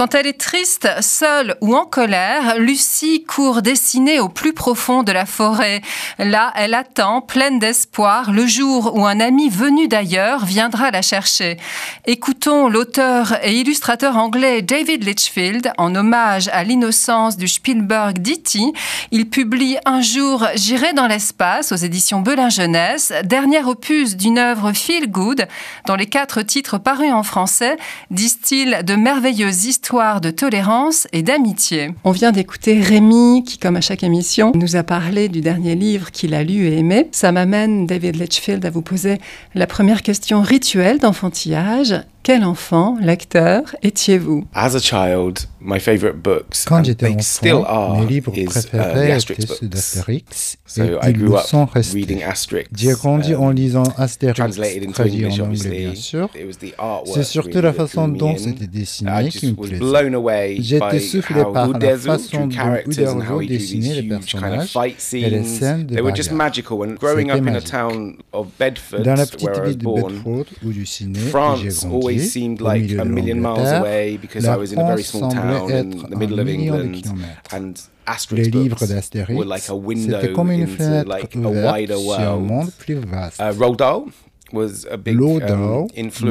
Quand elle est triste, seule ou en colère, Lucie court dessinée au plus profond de la forêt. Là, elle attend, pleine d'espoir, le jour où un ami venu d'ailleurs viendra la chercher. Écoutons l'auteur et illustrateur anglais David Litchfield en hommage à l'innocence du Spielberg d'E.T. Il publie Un jour J'irai dans l'espace aux éditions Belin Jeunesse, dernier opus d'une œuvre feel good dont les quatre titres parus en français distillent de merveilleuses histoires de tolérance et d'amitié. On vient d'écouter Rémi qui, comme à chaque émission, nous a parlé du dernier livre qu'il a lu et aimé. Ça m'amène, David Litchfield, à vous poser la première question rituelle d'enfantillage. Quel enfant, lecteur, étiez-vous? As a child, my favorite books, Quand and j'étais enfant, are, mes livres is uh, the préférés étaient ceux books. d'Astérix So et I ils grew le up sont restés. J'ai grandi en um, lisant Astérix, translated into traduit English, en anglais obviously. bien sûr. It was the artwork C'est surtout really la façon dont c'était dessiné qui me was plaisait. blown away J'étais by soufflé how par la façon dont characters and how Uderzo dessinait les huge kind of personnages fight et les scenes. scènes de They were just bagarre. magical. And growing C'était up in a magique. town of Bedford, Dans la petite ville de Bedford où je suis né et j'ai France grandi, always seemed like a million miles away because I was in a very small town in the middle of England. And Les Asterix livres d'Astérix, were like a c'était window comme une into fenêtre like a ouverte wider sur un world. monde plus vaste. Uh, Roald Dahl was a big Roald um,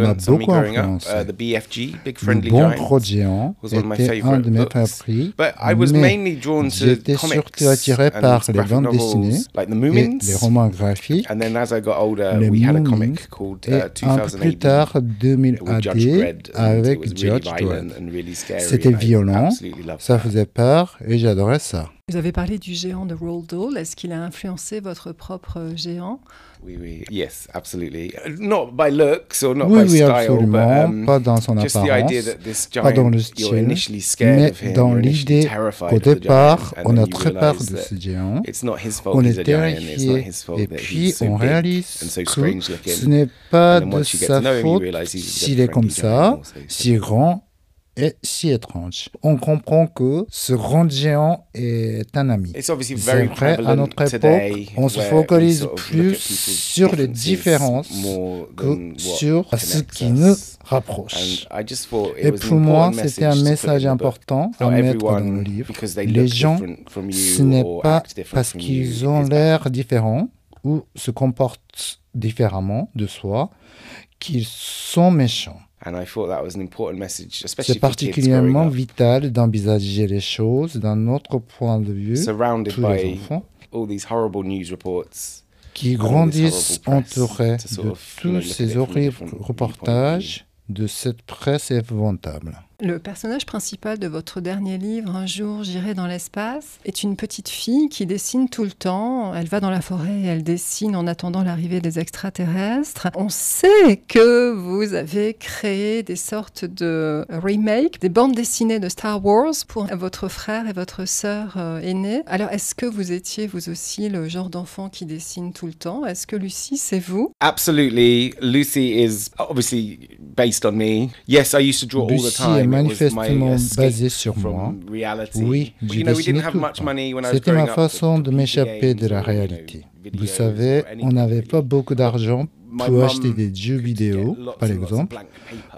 m'a on me beaucoup growing up. influencé. Uh, the BFG, Big Le Friendly bon Giant. gros géant was one of my était un favorite de mes books. favoris, But I was mais mainly drawn to j'étais comics surtout attiré and par les graphic bandes novels dessinées like the et Moomins. les romans graphiques. And then as I got older, Les we had a Moomins comic called Et uh, un peu 2000 plus tard, 2000 with Judge AD, Dredd. and it avec was really Judge violent Dredd. and really scary, C'était violent, absolutely loved ça faisait peur et j'adorais ça. Vous avez parlé du géant de Roald Dahl. Est-ce qu'il a influencé votre propre géant? Oui, oui. Yes, absolutely. Not by looks or not Oui, by oui, style, absolument, but um, pas dans son just the apparence, idea that this pas dans giant, le style, initially scared mais of him, dans l'idée terrified qu'au départ, on a très peur de ce géant, It's not his fault on est terrifié, his fault et puis on réalise que ce n'est pas de sa faute s'il est comme ça, si grand et si étrange. On comprend que ce grand géant est un ami. It's obviously C'est very vrai, à notre époque, on se focalise plus sur les différences que sur ce qui us. nous rapproche. Et pour moi, important c'était un message important à mettre dans le livre. because they Les gens, ce n'est pas parce qu'ils ont l'air différents ou se comportent différemment de soi qu'ils sont méchants. And I thought that was an important message, especially C'est particulièrement vital d'envisager les choses d'un autre point de vue, surrounded tous les by enfants, all these horrible news reports. qui grandissent entourés de tous ces horribles reportages de cette presse épouvantable. Le personnage principal de votre dernier livre, Un jour j'irai dans l'espace, est une petite fille qui dessine tout le temps. Elle va dans la forêt et elle dessine en attendant l'arrivée des extraterrestres. On sait que vous avez créé des sortes de remakes, des bandes dessinées de Star Wars pour votre frère et votre sœur euh, aînée. Alors, est-ce que vous étiez vous aussi le genre d'enfant qui dessine tout le temps? Est-ce que Lucie, c'est vous? Absolutely. Lucy is obviously based on me. Yes, I used to draw all the time. Manifestement basée sur moi. Oui, didn't have tout le temps. C'était ma façon de m'échapper de la réalité. Vous savez, on n'avait pas beaucoup d'argent pour acheter des jeux vidéo, par exemple,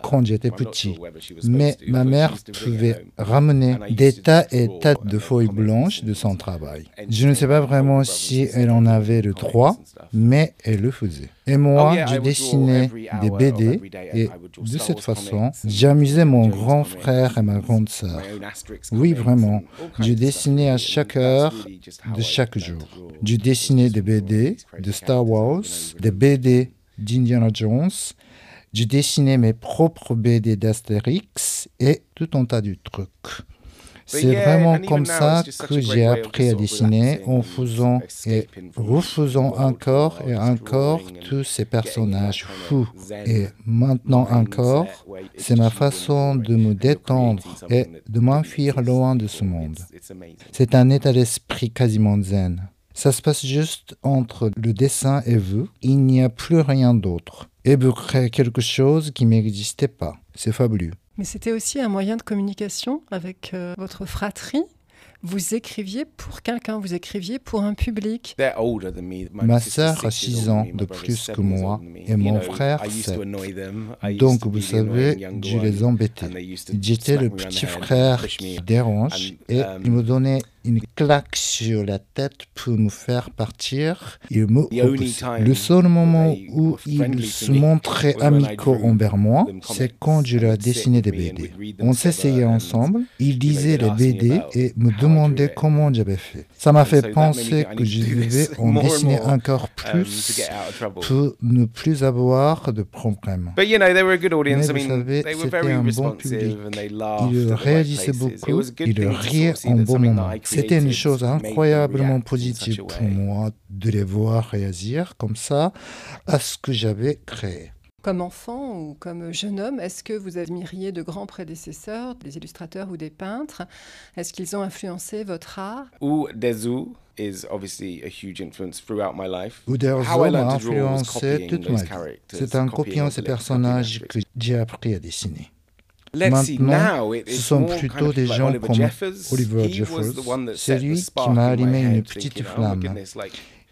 quand j'étais petit. Mais ma mère pouvait ramener des tas et tas de feuilles blanches de son travail. Je ne sais pas vraiment si elle en avait le comics droit, mais elle le faisait. Et moi, Oh je dessinais des BD et de cette façon, j'amusais mon grand frère et ma and grande sœur. Oui, vraiment. Je dessinais à chaque heure de chaque jour. Je dessinais des BD de Star Wars, des BD d'Indiana Jones, je dessinais mes propres BD d'Astérix et tout un tas de trucs. C'est vraiment comme ça que j'ai appris à dessiner en faisant et refaisant encore et encore tous ces personnages fous. Et maintenant encore, c'est ma façon de me détendre et de m'enfuir loin de ce monde. C'est un état d'esprit quasiment zen. Ça se passe juste entre le dessin et vous. Il n'y a plus rien d'autre. Et vous créez quelque chose qui n'existait pas. C'est fabuleux. Mais c'était aussi un moyen de communication avec euh, votre fratrie. Vous écriviez pour quelqu'un, vous écriviez pour un public. They're older than me. My Ma sœur a six years 6 older ans de plus que moi et mon frère I used to 7. annoy them. I used Donc to vous savez, je les embêtais. J'étais le petit frère qui dérange et um, il me donnait une claque sur la tête pour me faire partir. Il me Le seul moment où ils to se I amicaux envers moi, c'est quand je they'd sit dessinais des BD. On s'essayait ensemble, ils lisaient they'd les BD et me how I drew demandaient it. comment j'avais fait. Ça m'a fait penser que je devais en dessiner encore um, plus pour ne plus avoir de problèmes. But you know, they were a good audience. I Mais vous savez, c'était un bon public. Il places. It beaucoup, il of see en bon moment. C'était une chose incroyablement positive pour moi de les voir réagir comme ça à ce que j'avais créé. Comme enfant ou comme jeune homme, est-ce que vous admiriez de grands prédécesseurs, des illustrateurs ou des peintres? Est-ce qu'ils ont influencé votre art? Ou Dezu is obviously a huge influence throughout my life. How I m'a learned to draw was influencé copying toute those ma vie. characters, C'est en copying copiant ces personnages que j'ai appris à dessiner. Maintenant, ce sont plutôt des gens comme. Oliver Jeffers. C'est lui qui m'a allumé une petite flamme.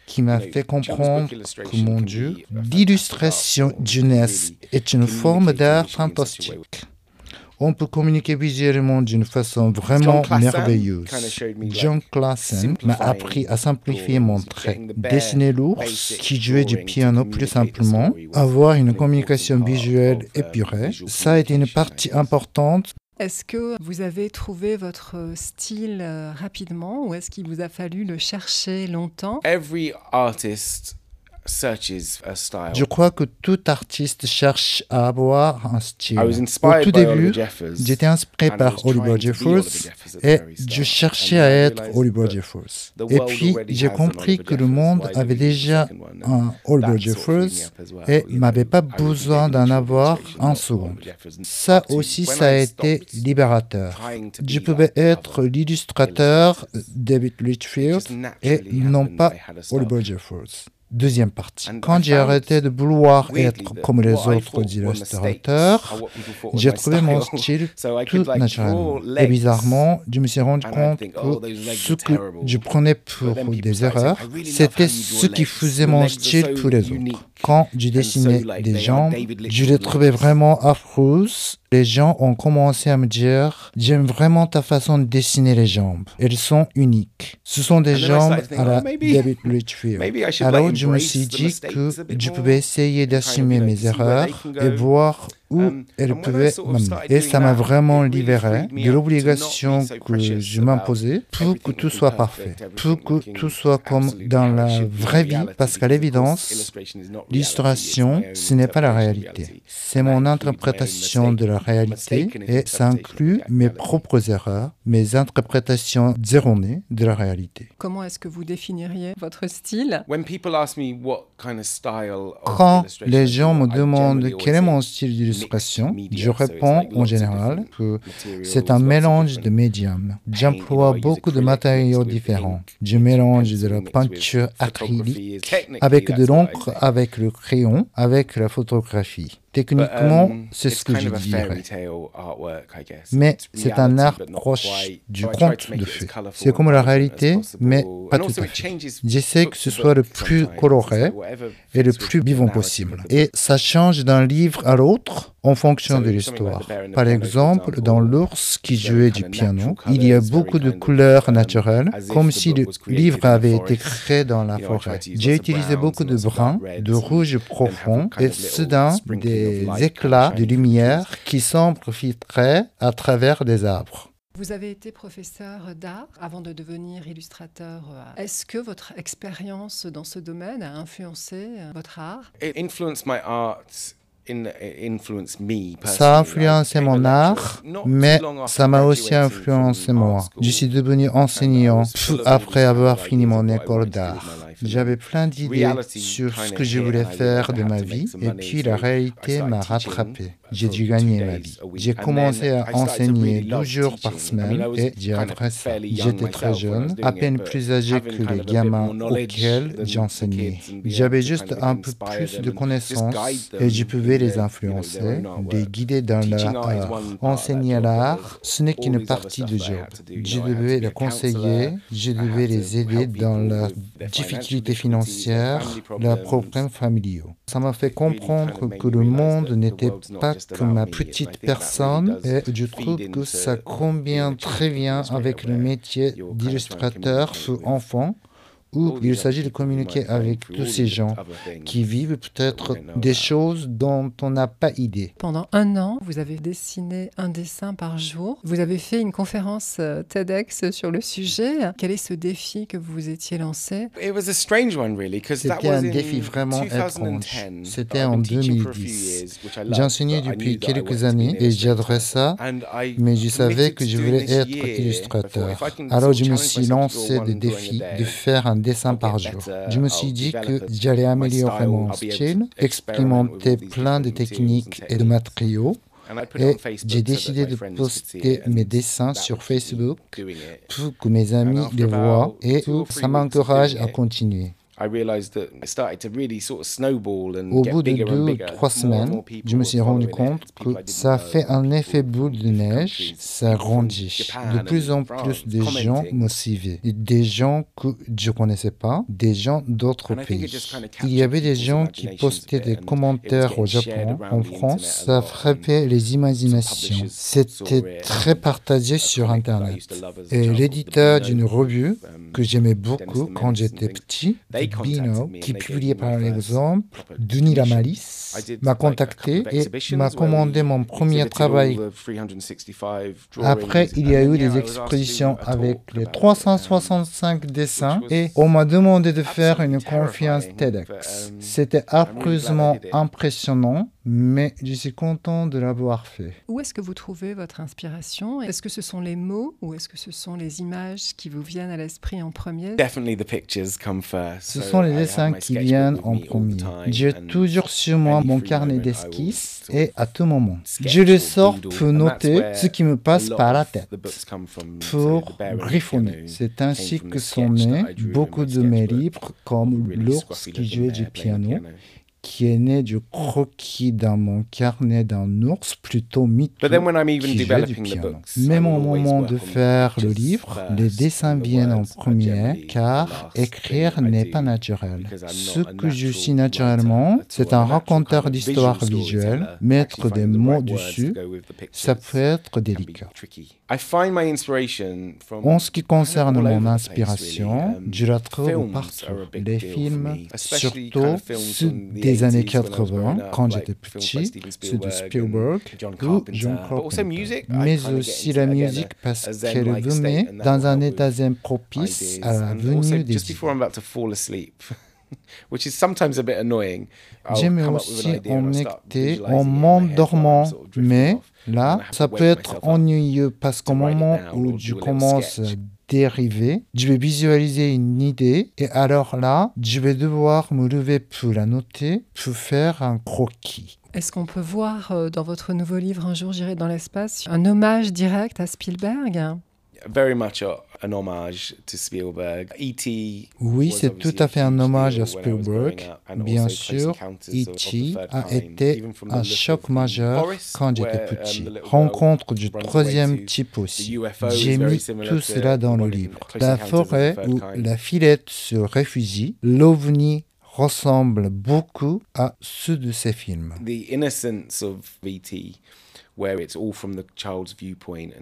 qui m'a fait comprendre que illustration mon Dieu, l'illustration jeunesse est une forme d'art fantastique. On peut communiquer visuellement d'une façon vraiment merveilleuse. John Classen m'a appris à simplifier mon trait. Dessiner l'ours qui jouait du piano plus simplement, avoir une communication visuelle épurée, ça a été une partie importante Est-ce que vous avez trouvé votre style euh, rapidement ou est-ce qu'il vous a fallu le chercher longtemps? Every artist. Je crois que tout artiste cherche à avoir un style. Au tout début, j'étais inspiré par Oliver Jeffers et je cherchais à être Oliver Jeffers. Et puis, j'ai compris que le monde avait déjà un Oliver Jeffers et n'avait pas besoin d'en avoir un second. Ça aussi, ça a été libérateur. Je pouvais être l'illustrateur David it Litchfield et non pas. Oliver Jeffers. Deuxième partie. And Quand j'ai arrêté de vouloir être comme les autres thought was j'ai trouvé mon style. tout draw Et bizarrement, je me suis rendu compte oh, que legs ce que je prenais pour des erreurs, c'était ce qui faisait mon style pour les autres. Quand je dessinais des jambes, je les trouvais vraiment affreuses. Les gens ont commencé à me dire J'aime vraiment ta façon de dessiner les jambes. Elles sont uniques. Ce sont des jambes à la David Litchfield. Alors je me suis dit que je pouvais essayer d'assumer mes erreurs et voir où pouvaient sort of m'amener. Et ça m'a vraiment libéré de l'obligation que je m'imposais pour que tout soit parfait, pour que tout soit comme dans la vraie vie, parce qu'à l'évidence, illustration is not reality, it's my l'illustration, ce n'est pas la interpretation of réalité. reality. C'est mon include my own interprétation de la réalité et ça interpretation inclut mes reality. propres erreurs, mes interprétations erronées de la réalité. Comment est-ce que vous définiriez votre style? When people ask me what kind of style of Quand les gens me demandent quel est mon style d'illustration, je réponds en général que c'est un mélange de médiums. J'emploie beaucoup de matériaux différents. Je mélange de la peinture acrylique avec de l'encre, avec le crayon, avec la photographie. Techniquement, um, c'est it's ce que je dirais. Mais c'est un art proche du conte de fées. C'est comme la réalité, mais pas tout à it fait. J'essaie que ce soit le plus coloré et le plus vivant possible. Et ça change d'un livre à l'autre en fonction de l'histoire. Par exemple, example, dans L'ours qui jouait du piano, il y a beaucoup de couleurs naturelles, comme the si le livre avait été forest. créé dans la forêt. J'ai utilisé beaucoup de reds de rouge profond et soudain des éclats de lumière qui semblent filtrer à travers des arbres. Vous avez été professeur d'art avant de devenir illustrateur. Est-ce que votre expérience dans ce domaine a influencé votre art? It influenced my art. Ça a influencé mon art, mais ça m'a aussi influencé moi. Je suis devenu enseignant après avoir fini mon école d'art. J'avais plein d'idées sur ce que je voulais faire de ma vie et puis la réalité m'a rattrapé. J'ai dû gagner ma vie. J'ai commencé à enseigner 12 jours par semaine et j'ai adoré ça. J'étais très jeune, à peine plus âgé que les gamins auxquels j'enseignais. J'avais juste un peu plus de connaissances et je pouvais les influencer, les guider dans leur art. Enseigner l'art, ce n'est qu'une partie du job. Je devais les conseiller, je devais les aider dans leurs difficultés financières, leurs problèmes familiaux. Ça m'a fait comprendre que le monde n'était pas que ma petite personne et je trouve que ça combine très bien avec le métier d'illustrateur pour enfants où il s'agit de communiquer avec tous ces gens qui vivent peut-être des choses dont on n'a pas idée. Pendant un an, vous avez dessiné un dessin par jour. Vous avez fait une conférence euh, TEDx sur le sujet. Quel est ce défi que vous vous étiez lancé? C'était un défi vraiment étrange. C'était en 2010. J'enseignais depuis quelques années et j'adorais ça, mais je savais que je voulais être illustrateur. Alors je me suis lancé le défi de faire un dessin par jour. Je me suis dit que j'allais améliorer mon style, expérimenter plein de techniques et de matériaux. Et j'ai décidé de poster mes dessins sur Facebook pour que mes amis les voient et ça m'encourage à continuer. Au bout de deux ou trois semaines, je me suis rendu compte que ça fait un effet boule de neige, ça grandit. De plus en plus de gens me suivaient. Des gens que je ne connaissais pas, des gens d'autres pays. Il y avait des gens qui postaient des commentaires au Japon, en France. Ça frappait les imaginations. C'était très partagé sur Internet. Et l'éditeur d'une revue que j'aimais beaucoup quand j'étais petit, Bino, qui publiait par exemple Denis Lamalis, m'a contacté et m'a commandé mon premier travail. Après, il y a eu des expositions avec les 365 dessins et on m'a demandé de faire une conférence TEDx. C'était affreusement impressionnant mais je suis content de l'avoir fait. Où est-ce que vous trouvez votre inspiration? Est-ce que ce sont les mots ou est-ce que ce sont les images qui vous viennent à l'esprit en premier? Ce sont les dessins qui viennent en premier. J'ai toujours sur moi mon carnet d'esquisses et à tout moment. Je le sors pour noter ce qui me passe par la tête, pour griffonner. C'est ainsi que sont nés beaucoup de mes livres comme L'ours qui jouait du piano qui est né du croquis dans mon carnet d'un ours plutôt mythique qui joue du piano. Même au moment de faire le livre, les dessins viennent en premier car écrire n'est pas naturel. Ce que je suis naturellement, c'est un raconteur d'histoires visuelles. Mettre des mots dessus, ça peut être délicat. En ce qui concerne mon inspiration, je la trouve partout. Les films, surtout ceux des années 80, quand j'étais petit, ceux de Spielberg ou John Carpenter. Mais aussi la musique parce qu'elle venait dans un état propice à la venue des J'aime aussi en en m'endormant, mais là, ça peut être ennuyeux parce qu'au moment où je commence à dériver, je vais visualiser une idée. Et alors là, je vais devoir me lever pour la noter, pour faire un croquis. Est-ce qu'on peut voir euh, dans votre nouveau livre Un jour j'irai dans l'espace un hommage direct à Spielberg? Very much un hommage à Spielberg. E.T. Oui, c'est tout à fait un hommage à Spielberg. Bien sûr, E.T. a été un choc majeur quand j'étais petit. Rencontre du troisième type aussi. J'ai mis tout cela dans le livre. La forêt où la filette se réfugie, l'ovni ressemble beaucoup à ceux de ces films.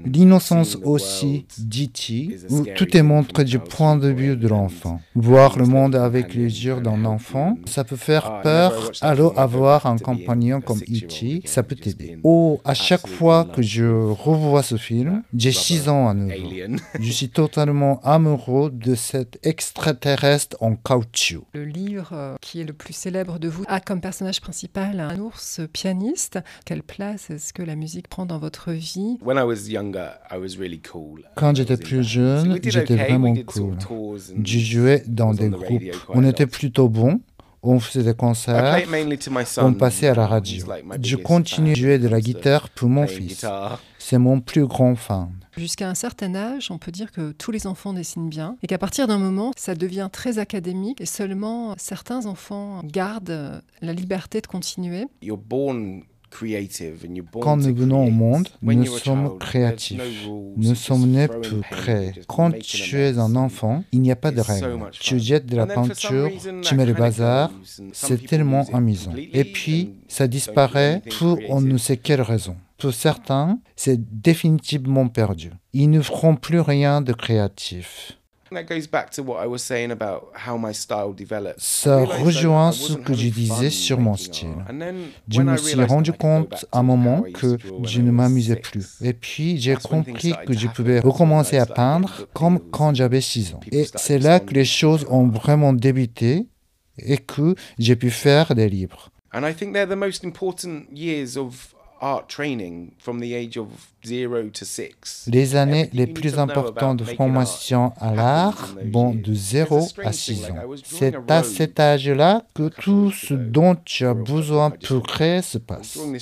L'innocence aussi, dit-il, où tout est montré du point de vue de l'enfant. Voir le monde avec les yeux d'un enfant, ça peut faire ah, peur, alors avoir un compagnon comme E.T., ça peut t'aider. Oh, à chaque fois que je revois ce film, j'ai 6 ans à nouveau. Je suis totalement amoureux de cet extraterrestre en caoutchouc. Le livre euh, qui est le plus célèbre de vous a comme personnage principal un ours pianiste. Quelle place est-ce que la musique prend dans votre vie Quand j'étais plus jeune, j'étais vraiment cool. Je jouais dans des groupes. On était plutôt bons On faisait des concerts, on passait à la radio. like my Je continue à fan jouer de la guitare pour mon fils. C'est mon plus grand fan. Jusqu'à un certain âge, on peut dire que tous les enfants dessinent bien et qu'à partir d'un moment, ça devient très académique et seulement certains enfants gardent la liberté de continuer. You're born Quand nous venons au monde, nous sommes créatifs. Nous sommes nés pour créer. Quand tu es un enfant, il n'y a pas de règles. Tu jettes de la peinture, tu mets le bazar. C'est tellement amusant. Et puis, ça disparaît pour on ne sait quelle raison. Pour certains, c'est définitivement perdu. Ils ne feront plus rien de créatif. That goes back to what I was saying about how my style developed. Ça rejoint ce que je disais sur mon style. Je me suis rendu compte à un moment que je ne m'amusais plus. Et puis j'ai compris que je pouvais recommencer à peindre comme quand j'avais 6 ans. Et c'est là que les choses ont vraiment débuté et que j'ai pu faire des livres. And I think they're the most important years of art training from the age of zero to six. Les années les plus importantes de formation à l'art vont de 0 There's a à strange 6 thing, like ans. C'est à cet âge-là que tout ce dont tu as besoin pour créer se passe. Un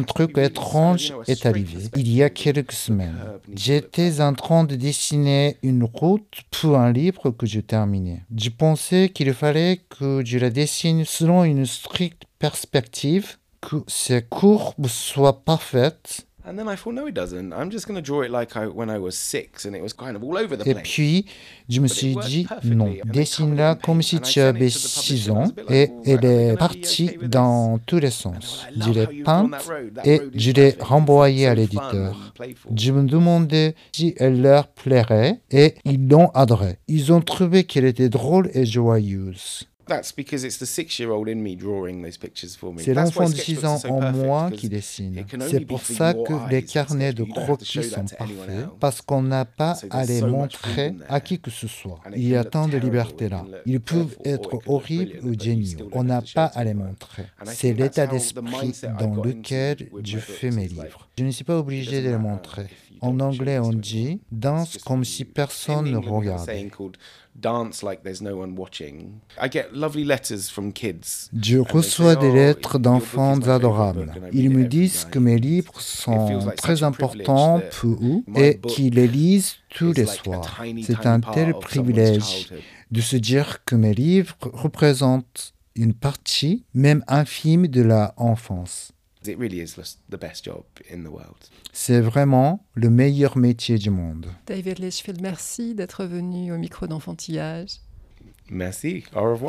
"How truc can we do this?" étrange est arrivé il y a quelques semaines. J'étais en train de dessiner une route pour un livre que je terminais. Je pensais qu'il fallait que je la dessine selon une stricte perspective, que ces courbes soient parfaites. And then I thought, no, it doesn't. I'm just going to draw it like I, when I was six, and it was kind of all over the Et puis, je me suis dit, non, dessine-la comme si tu avais to the 6 publisher, and I ans et "All elle est partie dans this?" tous les sens. Je "Love l'ai peinte et je l'ai renvoyée à l'éditeur. and playful." Je me demandais si elle leur plairait et ils l'ont adoré. Ils ont trouvé qu'elle était drôle et joyeuse. That's because it's the six-year-old in me drawing those pictures for me. C'est l'enfant de 6 sketchbooks ans en moi qui dessine. C'est pour ça que les carnets de croquis sont parfaits parce qu'on n'a pas à les montrer à qui que ce soit. Il y a tant de liberté là. Ils peuvent être horribles ou géniaux. On n'a pas à les montrer. C'est l'état d'esprit dans lequel je fais mes livres. Je ne suis pas obligé de les montrer. En anglais, on dit danse comme si personne ne regardait. Je reçois des "Oh, lettres d'enfants adorables. Ils me disent que night." mes livres sont très importants pour eux et qu'ils les lisent tous les soirs. C'est un tel privilège de se dire que mes livres représentent une partie, même infime, de la enfance. It really is the- the best job in the world. C'est vraiment le meilleur métier du monde. David Litchfield, merci d'être venu au micro d'enfantillage. Merci. Au revoir.